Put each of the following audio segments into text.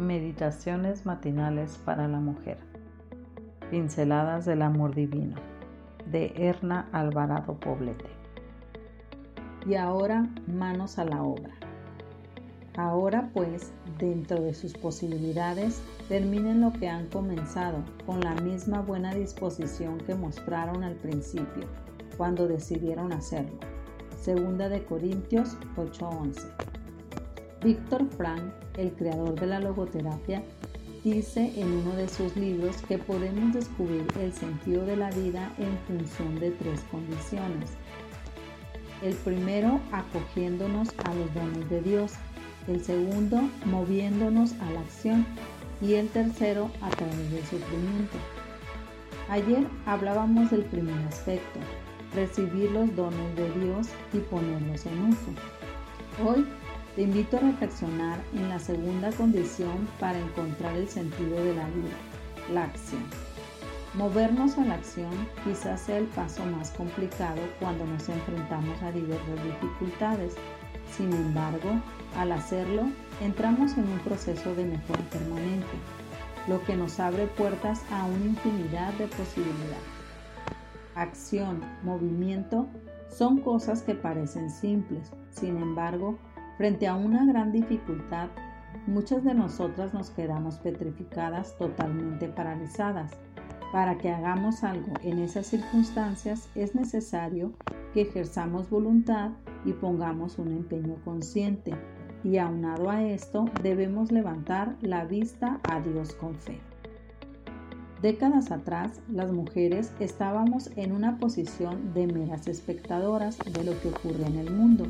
Meditaciones matinales para la mujer. Pinceladas del amor divino. De Erna Alvarado Poblete. Y ahora manos a la obra. Ahora pues, dentro de sus posibilidades, terminen lo que han comenzado con la misma buena disposición que mostraron al principio, cuando decidieron hacerlo. Segunda de Corintios 8:11. Víctor Frank, el creador de la logoterapia, dice en uno de sus libros que podemos descubrir el sentido de la vida en función de tres condiciones. El primero, acogiéndonos a los dones de Dios. El segundo, moviéndonos a la acción. Y el tercero, a través del sufrimiento. Ayer hablábamos del primer aspecto, recibir los dones de Dios y ponerlos en uso. Hoy te invito a reflexionar en la segunda condición para encontrar el sentido de la vida, la acción. Movernos a la acción quizás sea el paso más complicado cuando nos enfrentamos a diversas dificultades. Sin embargo, al hacerlo, entramos en un proceso de mejora permanente, lo que nos abre puertas a una infinidad de posibilidades. Acción, movimiento son cosas que parecen simples, sin embargo, Frente a una gran dificultad, muchas de nosotras nos quedamos petrificadas, totalmente paralizadas. Para que hagamos algo en esas circunstancias es necesario que ejerzamos voluntad y pongamos un empeño consciente. Y aunado a esto, debemos levantar la vista a Dios con fe. Décadas atrás, las mujeres estábamos en una posición de meras espectadoras de lo que ocurre en el mundo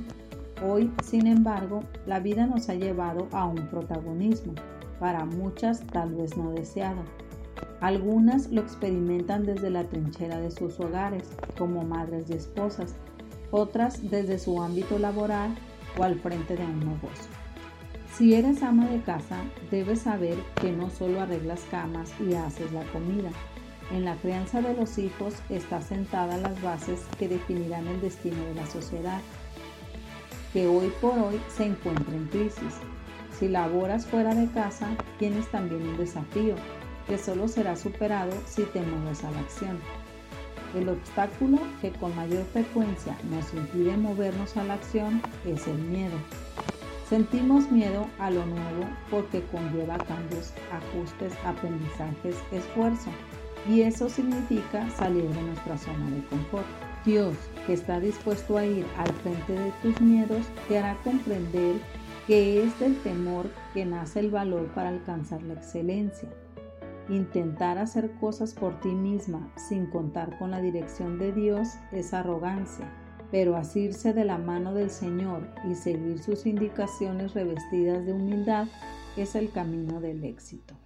Hoy, sin embargo, la vida nos ha llevado a un protagonismo, para muchas tal vez no deseado. Algunas lo experimentan desde la trinchera de sus hogares, como madres y esposas, otras desde su ámbito laboral o al frente de un negocio. Si eres ama de casa, debes saber que no solo arreglas camas y haces la comida. En la crianza de los hijos están sentadas las bases que definirán el destino de la sociedad que hoy por hoy se encuentra en crisis. Si laboras fuera de casa, tienes también un desafío que solo será superado si te mueves a la acción. El obstáculo que con mayor frecuencia nos impide movernos a la acción es el miedo. Sentimos miedo a lo nuevo porque conlleva cambios, ajustes, aprendizajes, esfuerzo. Y eso significa salir de nuestra zona de confort. Dios, que está dispuesto a ir al frente de tus miedos, te hará comprender que es del temor que nace el valor para alcanzar la excelencia. Intentar hacer cosas por ti misma sin contar con la dirección de Dios es arrogancia, pero asirse de la mano del Señor y seguir sus indicaciones revestidas de humildad es el camino del éxito.